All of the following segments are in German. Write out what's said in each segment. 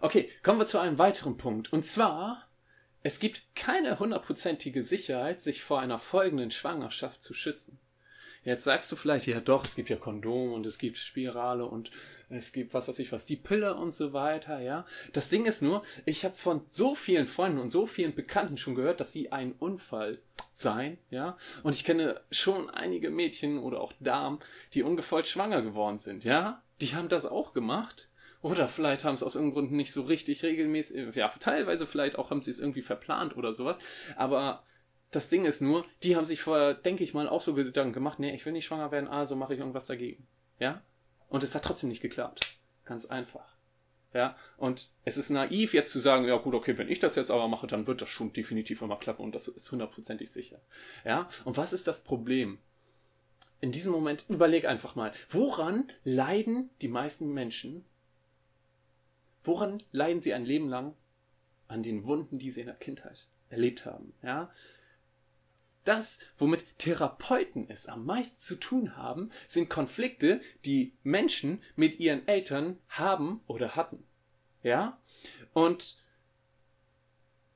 Okay, kommen wir zu einem weiteren Punkt. Und zwar, es gibt keine hundertprozentige Sicherheit, sich vor einer folgenden Schwangerschaft zu schützen. Jetzt sagst du vielleicht, ja doch, es gibt ja Kondom und es gibt Spirale und es gibt was weiß ich was, die Pille und so weiter, ja. Das Ding ist nur, ich habe von so vielen Freunden und so vielen Bekannten schon gehört, dass sie ein Unfall seien, ja. Und ich kenne schon einige Mädchen oder auch Damen, die ungefähr schwanger geworden sind, ja. Die haben das auch gemacht. Oder vielleicht haben es aus irgendeinem Grund nicht so richtig regelmäßig, ja, teilweise vielleicht auch haben sie es irgendwie verplant oder sowas. Aber das Ding ist nur, die haben sich vorher, denke ich mal, auch so Gedanken gemacht, nee, ich will nicht schwanger werden, also mache ich irgendwas dagegen. Ja? Und es hat trotzdem nicht geklappt. Ganz einfach. Ja, und es ist naiv, jetzt zu sagen, ja gut, okay, wenn ich das jetzt aber mache, dann wird das schon definitiv immer klappen und das ist hundertprozentig sicher. Ja, und was ist das Problem? In diesem Moment überleg einfach mal, woran leiden die meisten Menschen? Woran leiden sie ein Leben lang? An den Wunden, die sie in der Kindheit erlebt haben. Ja, das, womit Therapeuten es am meisten zu tun haben, sind Konflikte, die Menschen mit ihren Eltern haben oder hatten. Ja? Und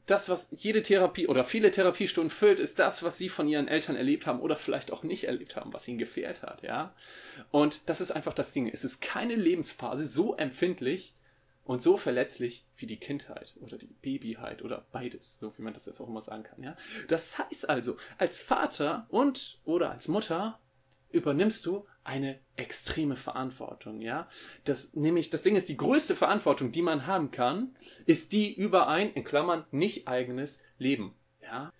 das, was jede Therapie oder viele Therapiestunden füllt, ist das, was sie von ihren Eltern erlebt haben oder vielleicht auch nicht erlebt haben, was ihnen gefehlt hat, ja. Und das ist einfach das Ding. Es ist keine Lebensphase so empfindlich und so verletzlich wie die Kindheit oder die Babyheit oder beides, so wie man das jetzt auch immer sagen kann, ja. Das heißt also, als Vater und oder als Mutter übernimmst du eine extreme Verantwortung, ja. Das, nämlich, das Ding ist, die größte Verantwortung, die man haben kann, ist die über ein, in Klammern, nicht eigenes Leben, ja.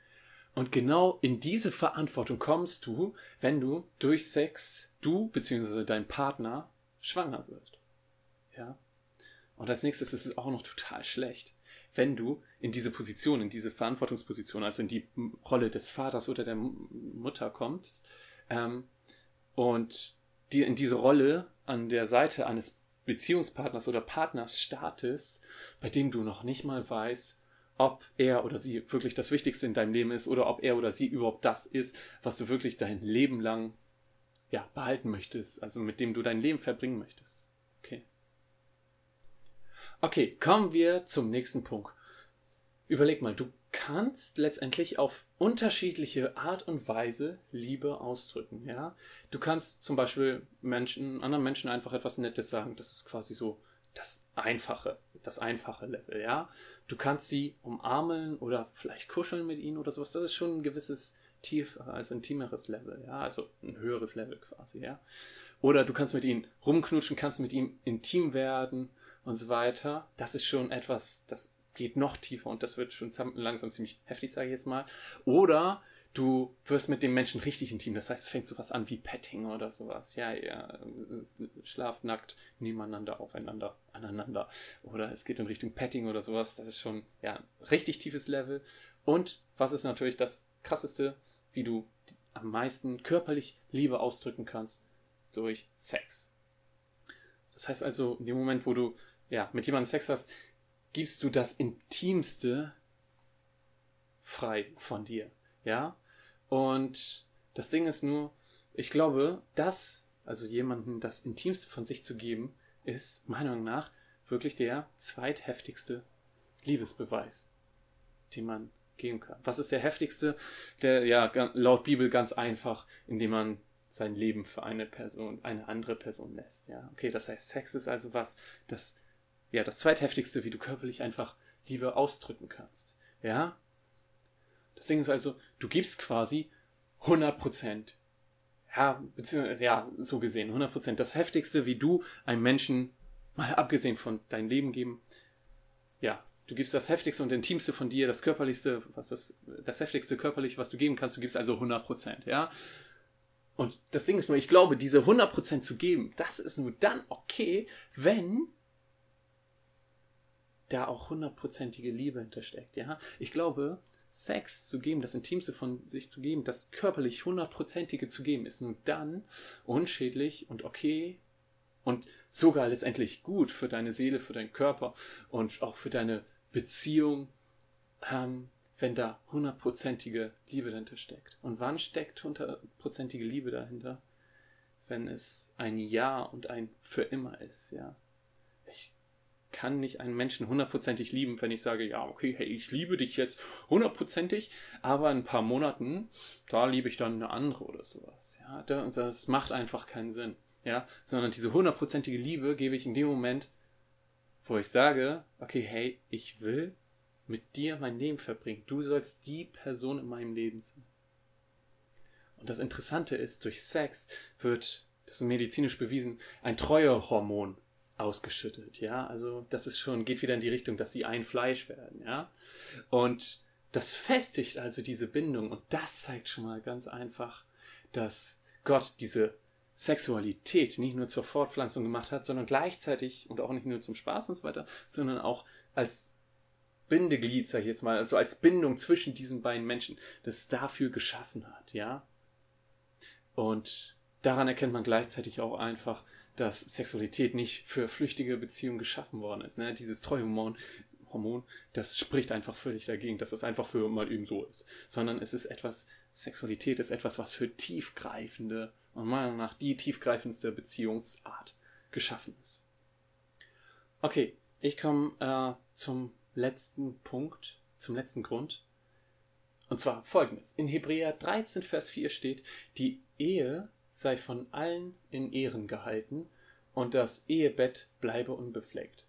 Und genau in diese Verantwortung kommst du, wenn du durch Sex, du bzw. dein Partner schwanger wird, ja. Und als nächstes ist es auch noch total schlecht, wenn du in diese Position, in diese Verantwortungsposition, also in die Rolle des Vaters oder der Mutter kommst ähm, und dir in diese Rolle an der Seite eines Beziehungspartners oder Partners startest, bei dem du noch nicht mal weißt, ob er oder sie wirklich das Wichtigste in deinem Leben ist oder ob er oder sie überhaupt das ist, was du wirklich dein Leben lang ja, behalten möchtest, also mit dem du dein Leben verbringen möchtest. Okay, kommen wir zum nächsten Punkt. Überleg mal, du kannst letztendlich auf unterschiedliche Art und Weise Liebe ausdrücken, ja. Du kannst zum Beispiel Menschen, anderen Menschen einfach etwas Nettes sagen. Das ist quasi so das einfache, das einfache Level, ja. Du kannst sie umarmen oder vielleicht kuscheln mit ihnen oder sowas. Das ist schon ein gewisses tiefer, also intimeres Level, ja, also ein höheres Level quasi, ja. Oder du kannst mit ihnen rumknutschen, kannst mit ihm intim werden und so weiter. Das ist schon etwas, das geht noch tiefer und das wird schon langsam ziemlich heftig, sage ich jetzt mal. Oder du wirst mit dem Menschen richtig intim. Das heißt, es fängt so was an wie Petting oder sowas. Ja, ja, schlaft nackt nebeneinander, aufeinander, aneinander. Oder es geht in Richtung Petting oder sowas. Das ist schon, ja, richtig tiefes Level. Und was ist natürlich das krasseste, wie du am meisten körperlich Liebe ausdrücken kannst? Durch Sex. Das heißt also, in dem Moment, wo du ja, mit jemandem Sex hast, gibst du das Intimste frei von dir. Ja? Und das Ding ist nur, ich glaube, das, also jemandem das Intimste von sich zu geben, ist meiner Meinung nach wirklich der zweitheftigste Liebesbeweis, den man geben kann. Was ist der heftigste? Der, ja, laut Bibel ganz einfach, indem man sein Leben für eine Person, eine andere Person lässt. Ja, okay, das heißt, Sex ist also was, das ja, das zweitheftigste, wie du körperlich einfach Liebe ausdrücken kannst. Ja? Das Ding ist also, du gibst quasi 100 Prozent. Ja, beziehungsweise, ja, so gesehen, 100 Prozent. Das heftigste, wie du einem Menschen, mal abgesehen von deinem Leben geben, ja, du gibst das heftigste und intimste von dir, das körperlichste, was das, das heftigste körperlich, was du geben kannst, du gibst also 100 Prozent, ja? Und das Ding ist nur, ich glaube, diese 100 Prozent zu geben, das ist nur dann okay, wenn da auch hundertprozentige Liebe hintersteckt, ja. Ich glaube, Sex zu geben, das Intimste von sich zu geben, das körperlich hundertprozentige zu geben, ist nur dann unschädlich und okay und sogar letztendlich gut für deine Seele, für deinen Körper und auch für deine Beziehung, ähm, wenn da hundertprozentige Liebe dahinter steckt. Und wann steckt hundertprozentige Liebe dahinter? Wenn es ein Ja und ein für immer ist, ja. Ich kann nicht einen Menschen hundertprozentig lieben, wenn ich sage, ja, okay, hey, ich liebe dich jetzt hundertprozentig, aber in ein paar Monaten, da liebe ich dann eine andere oder sowas. Ja, das macht einfach keinen Sinn. Ja, sondern diese hundertprozentige Liebe gebe ich in dem Moment, wo ich sage, okay, hey, ich will mit dir mein Leben verbringen. Du sollst die Person in meinem Leben sein. Und das Interessante ist, durch Sex wird, das ist medizinisch bewiesen, ein Treuehormon ausgeschüttet, ja. Also das ist schon, geht wieder in die Richtung, dass sie ein Fleisch werden, ja. Und das festigt also diese Bindung und das zeigt schon mal ganz einfach, dass Gott diese Sexualität nicht nur zur Fortpflanzung gemacht hat, sondern gleichzeitig und auch nicht nur zum Spaß und so weiter, sondern auch als Bindeglied, sag ich jetzt mal, also als Bindung zwischen diesen beiden Menschen, das dafür geschaffen hat, ja. Und daran erkennt man gleichzeitig auch einfach, dass Sexualität nicht für flüchtige Beziehungen geschaffen worden ist. Ne? Dieses Treuhormon, Hormon, das spricht einfach völlig dagegen, dass es einfach für mal eben so ist. Sondern es ist etwas, Sexualität ist etwas, was für tiefgreifende und meiner Meinung nach die tiefgreifendste Beziehungsart geschaffen ist. Okay, ich komme äh, zum letzten Punkt, zum letzten Grund. Und zwar folgendes. In Hebräer 13, Vers 4 steht, die Ehe sei von allen in Ehren gehalten und das Ehebett bleibe unbefleckt.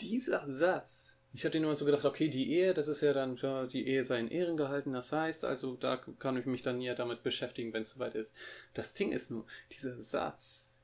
Dieser Satz, ich habe den immer so gedacht, okay, die Ehe, das ist ja dann, ja, die Ehe sei in Ehren gehalten, das heißt, also da kann ich mich dann ja damit beschäftigen, wenn es soweit ist. Das Ding ist nur, dieser Satz,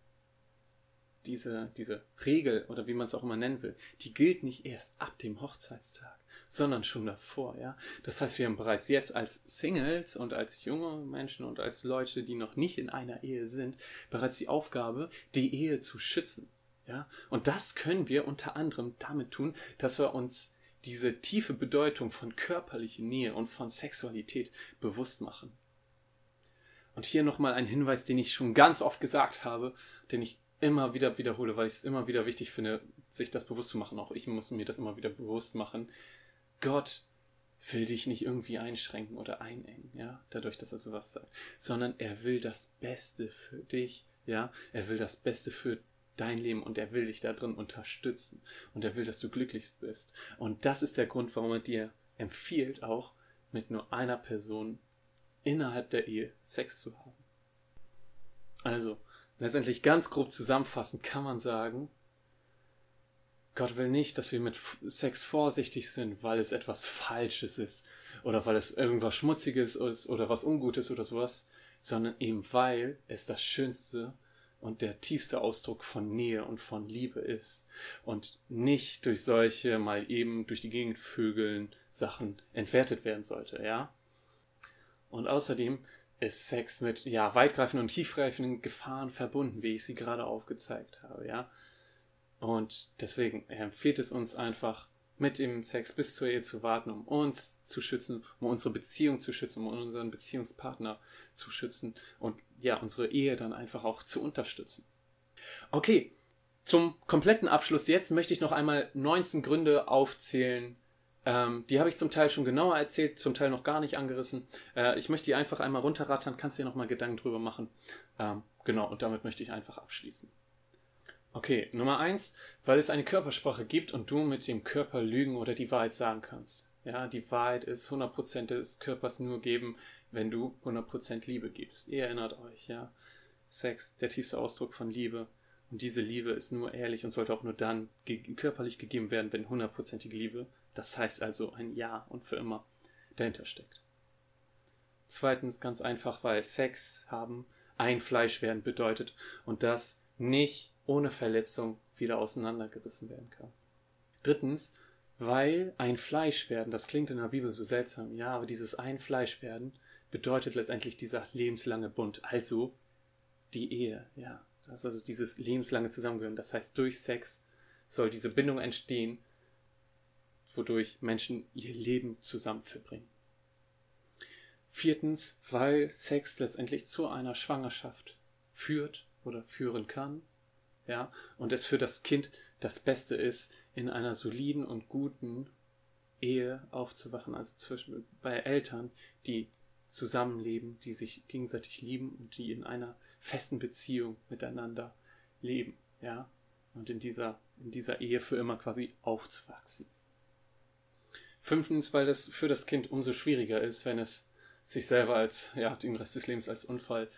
diese, diese Regel oder wie man es auch immer nennen will, die gilt nicht erst ab dem Hochzeitstag sondern schon davor, ja. Das heißt, wir haben bereits jetzt als Singles und als junge Menschen und als Leute, die noch nicht in einer Ehe sind, bereits die Aufgabe, die Ehe zu schützen, ja. Und das können wir unter anderem damit tun, dass wir uns diese tiefe Bedeutung von körperlicher Nähe und von Sexualität bewusst machen. Und hier nochmal ein Hinweis, den ich schon ganz oft gesagt habe, den ich immer wieder wiederhole, weil ich es immer wieder wichtig finde, sich das bewusst zu machen. Auch ich muss mir das immer wieder bewusst machen. Gott will dich nicht irgendwie einschränken oder einengen, ja, dadurch, dass er sowas sagt, sondern er will das Beste für dich, ja, er will das Beste für dein Leben und er will dich da drin unterstützen und er will, dass du glücklich bist. Und das ist der Grund, warum er dir empfiehlt, auch mit nur einer Person innerhalb der Ehe Sex zu haben. Also, letztendlich ganz grob zusammenfassend kann man sagen, Gott will nicht, dass wir mit Sex vorsichtig sind, weil es etwas Falsches ist oder weil es irgendwas Schmutziges ist oder was Ungutes oder sowas, sondern eben weil es das Schönste und der tiefste Ausdruck von Nähe und von Liebe ist und nicht durch solche mal eben durch die Gegend vögeln Sachen entwertet werden sollte, ja? Und außerdem ist Sex mit ja weitgreifenden und tiefgreifenden Gefahren verbunden, wie ich sie gerade aufgezeigt habe, ja? Und deswegen empfiehlt es uns einfach, mit dem Sex bis zur Ehe zu warten, um uns zu schützen, um unsere Beziehung zu schützen, um unseren Beziehungspartner zu schützen und ja, unsere Ehe dann einfach auch zu unterstützen. Okay, zum kompletten Abschluss jetzt möchte ich noch einmal 19 Gründe aufzählen. Ähm, die habe ich zum Teil schon genauer erzählt, zum Teil noch gar nicht angerissen. Äh, ich möchte die einfach einmal runterrattern, kannst dir nochmal Gedanken drüber machen. Ähm, genau, und damit möchte ich einfach abschließen. Okay, Nummer eins, weil es eine Körpersprache gibt und du mit dem Körper lügen oder die Wahrheit sagen kannst. Ja, die Wahrheit ist 100% des Körpers nur geben, wenn du 100% Liebe gibst. Ihr erinnert euch, ja. Sex, der tiefste Ausdruck von Liebe. Und diese Liebe ist nur ehrlich und sollte auch nur dann ge körperlich gegeben werden, wenn hundertprozentige Liebe, das heißt also ein Ja und für immer, dahinter steckt. Zweitens ganz einfach, weil Sex haben ein Fleisch werden bedeutet und das nicht ohne Verletzung wieder auseinandergerissen werden kann. Drittens, weil ein Fleisch werden, das klingt in der Bibel so seltsam, ja, aber dieses ein Fleisch werden bedeutet letztendlich dieser lebenslange Bund, also die Ehe, ja, also dieses lebenslange Zusammengehören. Das heißt, durch Sex soll diese Bindung entstehen, wodurch Menschen ihr Leben zusammen verbringen. Viertens, weil Sex letztendlich zu einer Schwangerschaft führt oder führen kann ja, und es für das Kind das Beste ist, in einer soliden und guten Ehe aufzuwachen, also zwischen, bei Eltern, die zusammenleben, die sich gegenseitig lieben und die in einer festen Beziehung miteinander leben, ja. und in dieser, in dieser Ehe für immer quasi aufzuwachsen. Fünftens, weil das für das Kind umso schwieriger ist, wenn es sich selber als, ja, den Rest des Lebens als Unfall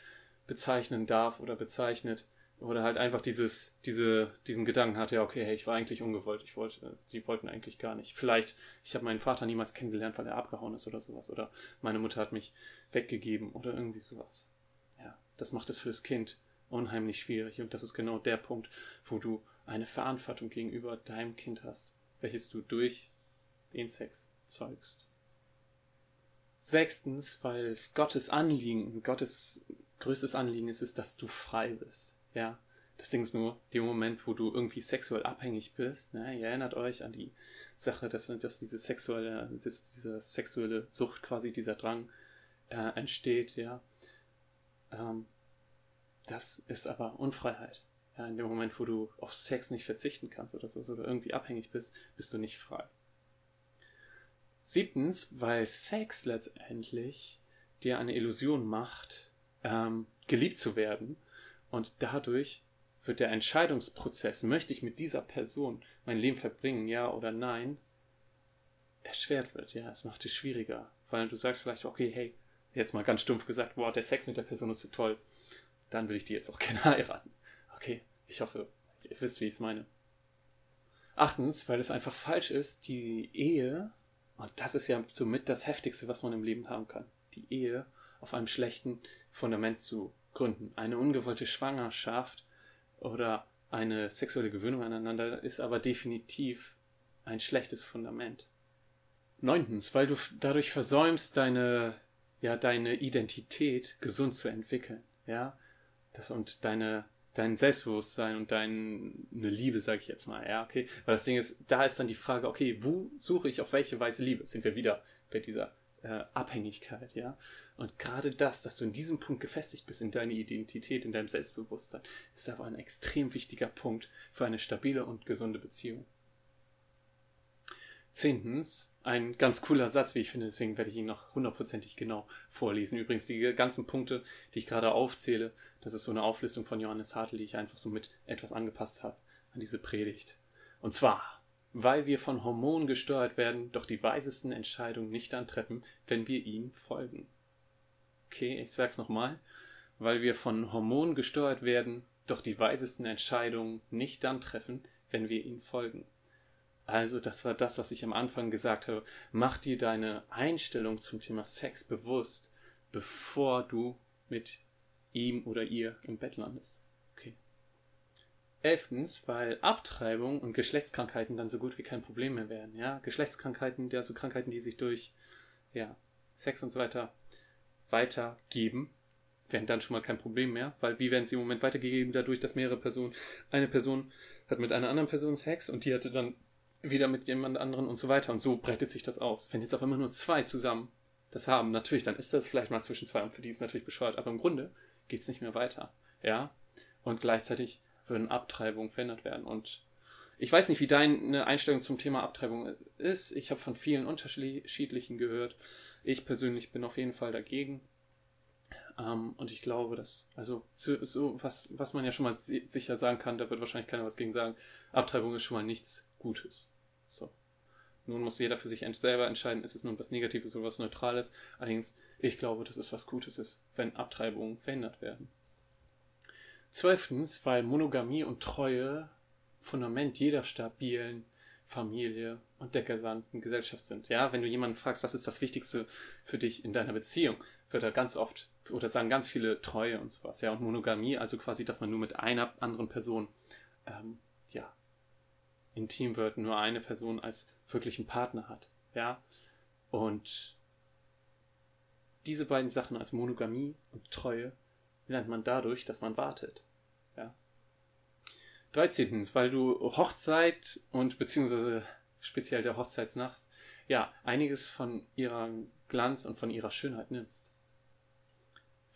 bezeichnen darf oder bezeichnet. Oder halt einfach dieses, diese, diesen Gedanken hat, ja, okay, hey, ich war eigentlich ungewollt, ich wollte, die wollten eigentlich gar nicht. Vielleicht, ich habe meinen Vater niemals kennengelernt, weil er abgehauen ist oder sowas. Oder meine Mutter hat mich weggegeben oder irgendwie sowas. Ja, das macht es fürs Kind unheimlich schwierig. Und das ist genau der Punkt, wo du eine Verantwortung gegenüber deinem Kind hast, welches du durch den Sex zeugst. Sechstens, weil es Gottes Anliegen, Gottes größtes Anliegen ist, ist, dass du frei bist. Ja, das Ding ist nur, der Moment, wo du irgendwie sexuell abhängig bist, ne, ihr erinnert euch an die Sache, dass, dass diese sexuelle, dass diese sexuelle Sucht quasi, dieser Drang äh, entsteht, ja. Ähm, das ist aber Unfreiheit. Ja, in dem Moment, wo du auf Sex nicht verzichten kannst oder so, oder irgendwie abhängig bist, bist du nicht frei. Siebtens, weil Sex letztendlich dir eine Illusion macht, ähm, geliebt zu werden und dadurch wird der Entscheidungsprozess, möchte ich mit dieser Person mein Leben verbringen, ja oder nein, erschwert wird. Ja, es macht es schwieriger, weil du sagst vielleicht, okay, hey, jetzt mal ganz stumpf gesagt, boah, der Sex mit der Person ist so toll, dann will ich die jetzt auch gerne heiraten. Okay, ich hoffe, ihr wisst, wie ich es meine. Achtens, weil es einfach falsch ist, die Ehe und das ist ja somit das Heftigste, was man im Leben haben kann. Die Ehe auf einem schlechten Fundament zu gründen. Eine ungewollte Schwangerschaft oder eine sexuelle Gewöhnung aneinander ist aber definitiv ein schlechtes Fundament. Neuntens, weil du dadurch versäumst, deine, ja, deine Identität gesund zu entwickeln. Ja, das und deine dein Selbstbewusstsein und deine Liebe, sage ich jetzt mal. Ja, okay. Weil das Ding ist, da ist dann die Frage, okay, wo suche ich auf welche Weise Liebe? Sind wir wieder bei dieser äh, Abhängigkeit, ja? Und gerade das, dass du in diesem Punkt gefestigt bist, in deiner Identität, in deinem Selbstbewusstsein, ist aber ein extrem wichtiger Punkt für eine stabile und gesunde Beziehung. Zehntens, ein ganz cooler Satz, wie ich finde, deswegen werde ich ihn noch hundertprozentig genau vorlesen. Übrigens, die ganzen Punkte, die ich gerade aufzähle, das ist so eine Auflistung von Johannes Hartl, die ich einfach so mit etwas angepasst habe an diese Predigt. Und zwar, weil wir von Hormonen gesteuert werden, doch die weisesten Entscheidungen nicht dann treffen, wenn wir ihnen folgen. Okay, ich sag's nochmal. Weil wir von Hormonen gesteuert werden, doch die weisesten Entscheidungen nicht dann treffen, wenn wir ihnen folgen. Also, das war das, was ich am Anfang gesagt habe. Mach dir deine Einstellung zum Thema Sex bewusst, bevor du mit ihm oder ihr im Bett landest. Okay. Elftens, weil Abtreibung und Geschlechtskrankheiten dann so gut wie kein Problem mehr werden. Ja, Geschlechtskrankheiten, also Krankheiten, die sich durch ja, Sex und so weiter weitergeben, werden dann schon mal kein Problem mehr, weil wie werden sie im Moment weitergegeben dadurch, dass mehrere Personen, eine Person hat mit einer anderen Person Sex und die hatte dann wieder mit jemand anderen und so weiter. Und so breitet sich das aus. Wenn jetzt auf einmal nur zwei zusammen das haben, natürlich, dann ist das vielleicht mal zwischen zwei und für die ist natürlich bescheuert, aber im Grunde geht es nicht mehr weiter. Ja. Und gleichzeitig würden Abtreibungen verändert werden. Und ich weiß nicht, wie deine Einstellung zum Thema Abtreibung ist. Ich habe von vielen unterschiedlichen gehört. Ich persönlich bin auf jeden Fall dagegen. Ähm, und ich glaube, dass, also, so, so, was, was man ja schon mal sicher sagen kann, da wird wahrscheinlich keiner was gegen sagen. Abtreibung ist schon mal nichts Gutes. So. Nun muss jeder für sich selber entscheiden, ist es nun was Negatives oder was Neutrales. Allerdings, ich glaube, dass es was Gutes ist, wenn Abtreibungen verhindert werden. Zwölftens, weil Monogamie und Treue Fundament jeder stabilen Familie und der gesamten Gesellschaft sind. Ja, wenn du jemanden fragst, was ist das Wichtigste für dich in deiner Beziehung, wird er ganz oft oder sagen ganz viele Treue und sowas. Ja, und Monogamie, also quasi, dass man nur mit einer anderen Person ähm, intim wird, nur eine Person als wirklichen Partner hat. Ja. Und diese beiden Sachen als Monogamie und Treue lernt man dadurch, dass man wartet. Ja. 13. Weil du Hochzeit und beziehungsweise speziell der Hochzeitsnacht ja einiges von ihrer Glanz und von ihrer Schönheit nimmst.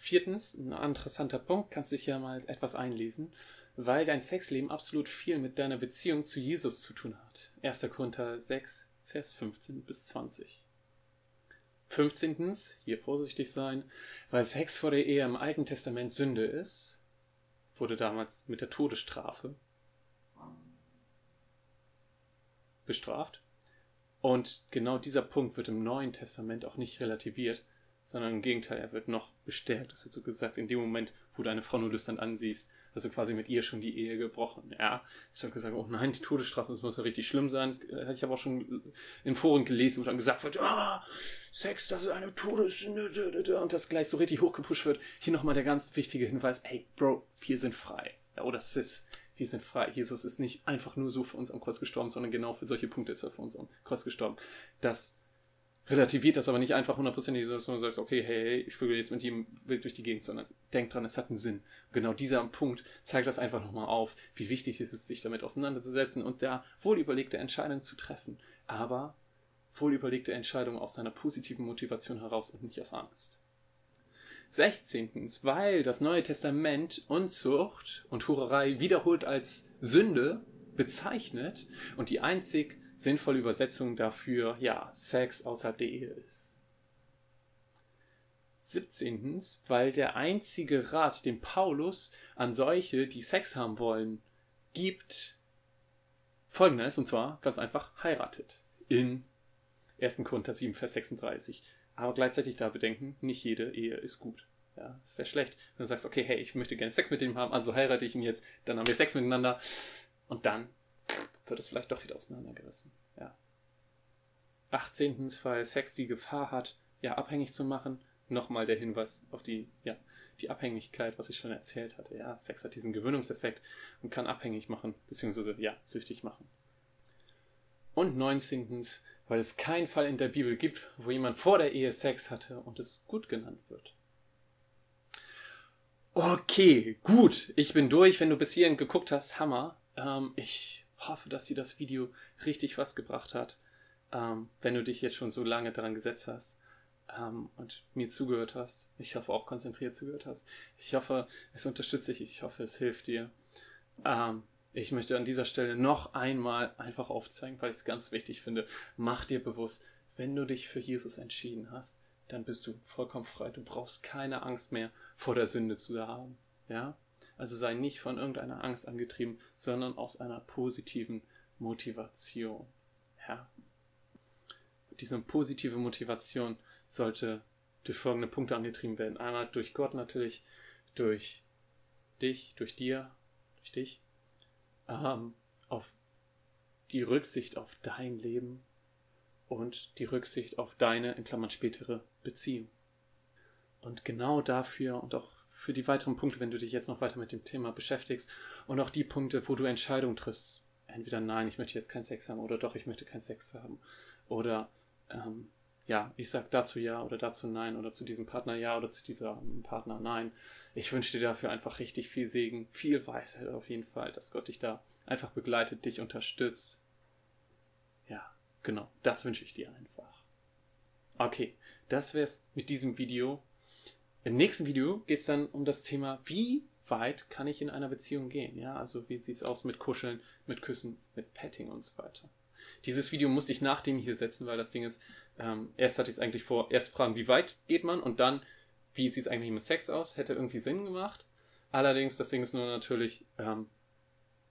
Viertens, ein interessanter Punkt, kannst dich ja mal etwas einlesen, weil dein Sexleben absolut viel mit deiner Beziehung zu Jesus zu tun hat. 1. Korinther 6, Vers 15 bis 20. 15. Hier vorsichtig sein, weil Sex vor der Ehe im Alten Testament Sünde ist, wurde damals mit der Todesstrafe bestraft. Und genau dieser Punkt wird im Neuen Testament auch nicht relativiert, sondern im Gegenteil, er wird noch bestärkt. Das wird so gesagt, in dem Moment, wo du eine Frau nur lüstern ansiehst, hast du quasi mit ihr schon die Ehe gebrochen. Ja, es wird gesagt, oh nein, die Todesstrafe, das muss ja richtig schlimm sein. Das hatte ich aber auch schon in Foren gelesen, wo dann gesagt wird, ah, Sex, das ist eine Todessünde, und das gleich so richtig hochgepusht wird. Hier nochmal der ganz wichtige Hinweis, ey, Bro, wir sind frei. Ja, oder Sis, wir sind frei. Jesus ist nicht einfach nur so für uns am Kreuz gestorben, sondern genau für solche Punkte ist er für uns am Kreuz gestorben. Das relativiert das aber nicht einfach hundertprozentig, dass du sagst, okay, hey, hey, ich vögel jetzt mit ihm wild durch die Gegend, sondern denk dran, es hat einen Sinn. Genau dieser Punkt zeigt das einfach nochmal auf, wie wichtig es ist, sich damit auseinanderzusetzen und da wohlüberlegte Entscheidungen zu treffen. Aber wohlüberlegte Entscheidungen aus seiner positiven Motivation heraus und nicht aus Angst. 16. Weil das Neue Testament Unzucht und Hurerei wiederholt als Sünde bezeichnet und die einzig sinnvolle Übersetzung dafür, ja, Sex außerhalb der Ehe ist. 17. Weil der einzige Rat, den Paulus an solche, die Sex haben wollen, gibt, folgender ist, und zwar ganz einfach, heiratet. In 1. Korinther 7, Vers 36 aber gleichzeitig da bedenken, nicht jede Ehe ist gut. Ja, es wäre schlecht, wenn du sagst, okay, hey, ich möchte gerne Sex mit ihm haben, also heirate ich ihn jetzt, dann haben wir Sex miteinander und dann wird es vielleicht doch wieder auseinandergerissen. Ja. 18. weil Sex die Gefahr hat, ja, abhängig zu machen. Nochmal der Hinweis auf die, ja, die Abhängigkeit, was ich schon erzählt hatte. Ja, Sex hat diesen Gewöhnungseffekt und kann abhängig machen, beziehungsweise, ja, süchtig machen. Und 19 weil es keinen Fall in der Bibel gibt, wo jemand vor der Ehe Sex hatte und es gut genannt wird. Okay, gut, ich bin durch. Wenn du bis hierhin geguckt hast, Hammer. Ähm, ich hoffe, dass dir das Video richtig was gebracht hat. Ähm, wenn du dich jetzt schon so lange daran gesetzt hast ähm, und mir zugehört hast. Ich hoffe auch konzentriert zugehört hast. Ich hoffe, es unterstützt dich. Ich hoffe, es hilft dir. Ähm, ich möchte an dieser Stelle noch einmal einfach aufzeigen, weil ich es ganz wichtig finde. Mach dir bewusst, wenn du dich für Jesus entschieden hast, dann bist du vollkommen frei. Du brauchst keine Angst mehr vor der Sünde zu haben. Ja? Also sei nicht von irgendeiner Angst angetrieben, sondern aus einer positiven Motivation. Ja? Diese positive Motivation sollte durch folgende Punkte angetrieben werden. Einmal durch Gott natürlich, durch dich, durch dir, durch dich ähm, auf die Rücksicht auf dein Leben und die Rücksicht auf deine, in Klammern spätere Beziehung. Und genau dafür und auch für die weiteren Punkte, wenn du dich jetzt noch weiter mit dem Thema beschäftigst und auch die Punkte, wo du Entscheidungen triffst, entweder nein, ich möchte jetzt keinen Sex haben oder doch, ich möchte keinen Sex haben oder ähm, ja, ich sag dazu ja oder dazu nein oder zu diesem Partner ja oder zu diesem Partner nein. Ich wünsche dir dafür einfach richtig viel Segen, viel Weisheit auf jeden Fall, dass Gott dich da einfach begleitet, dich unterstützt. Ja, genau, das wünsche ich dir einfach. Okay, das wär's mit diesem Video. Im nächsten Video geht's dann um das Thema, wie weit kann ich in einer Beziehung gehen? Ja, also wie sieht's aus mit Kuscheln, mit Küssen, mit Petting und so weiter. Dieses Video musste ich nach dem hier setzen, weil das Ding ist, ähm, erst hatte ich es eigentlich vor, erst fragen, wie weit geht man und dann, wie sieht es eigentlich mit Sex aus? Hätte irgendwie Sinn gemacht. Allerdings, das Ding ist nur natürlich, ähm,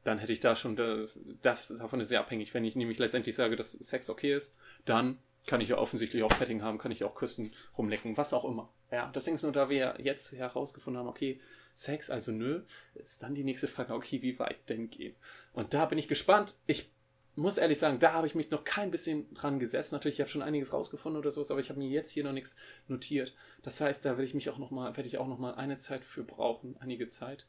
dann hätte ich da schon, da, das davon ist sehr abhängig. Wenn ich nämlich letztendlich sage, dass Sex okay ist, dann kann ich ja offensichtlich auch Petting haben, kann ich auch küssen, rumlecken, was auch immer. Ja, das Ding ist nur, da wir jetzt herausgefunden haben, okay, Sex, also nö, ist dann die nächste Frage, okay, wie weit denn gehen? Und da bin ich gespannt. Ich muss ehrlich sagen, da habe ich mich noch kein bisschen dran gesetzt. Natürlich, ich habe schon einiges rausgefunden oder sowas, aber ich habe mir jetzt hier noch nichts notiert. Das heißt, da werde ich mich auch noch mal, werde ich auch noch mal eine Zeit für brauchen, einige Zeit.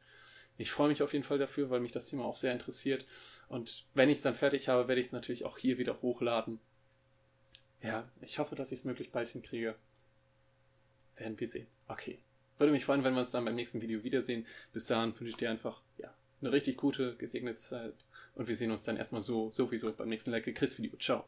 Ich freue mich auf jeden Fall dafür, weil mich das Thema auch sehr interessiert. Und wenn ich es dann fertig habe, werde ich es natürlich auch hier wieder hochladen. Ja, ich hoffe, dass ich es möglichst bald hinkriege. Werden wir sehen. Okay. Würde mich freuen, wenn wir uns dann beim nächsten Video wiedersehen. Bis dahin wünsche ich dir einfach, ja, eine richtig gute, gesegnete Zeit. Und wir sehen uns dann erstmal so sowieso beim nächsten Like Chris Video. Ciao.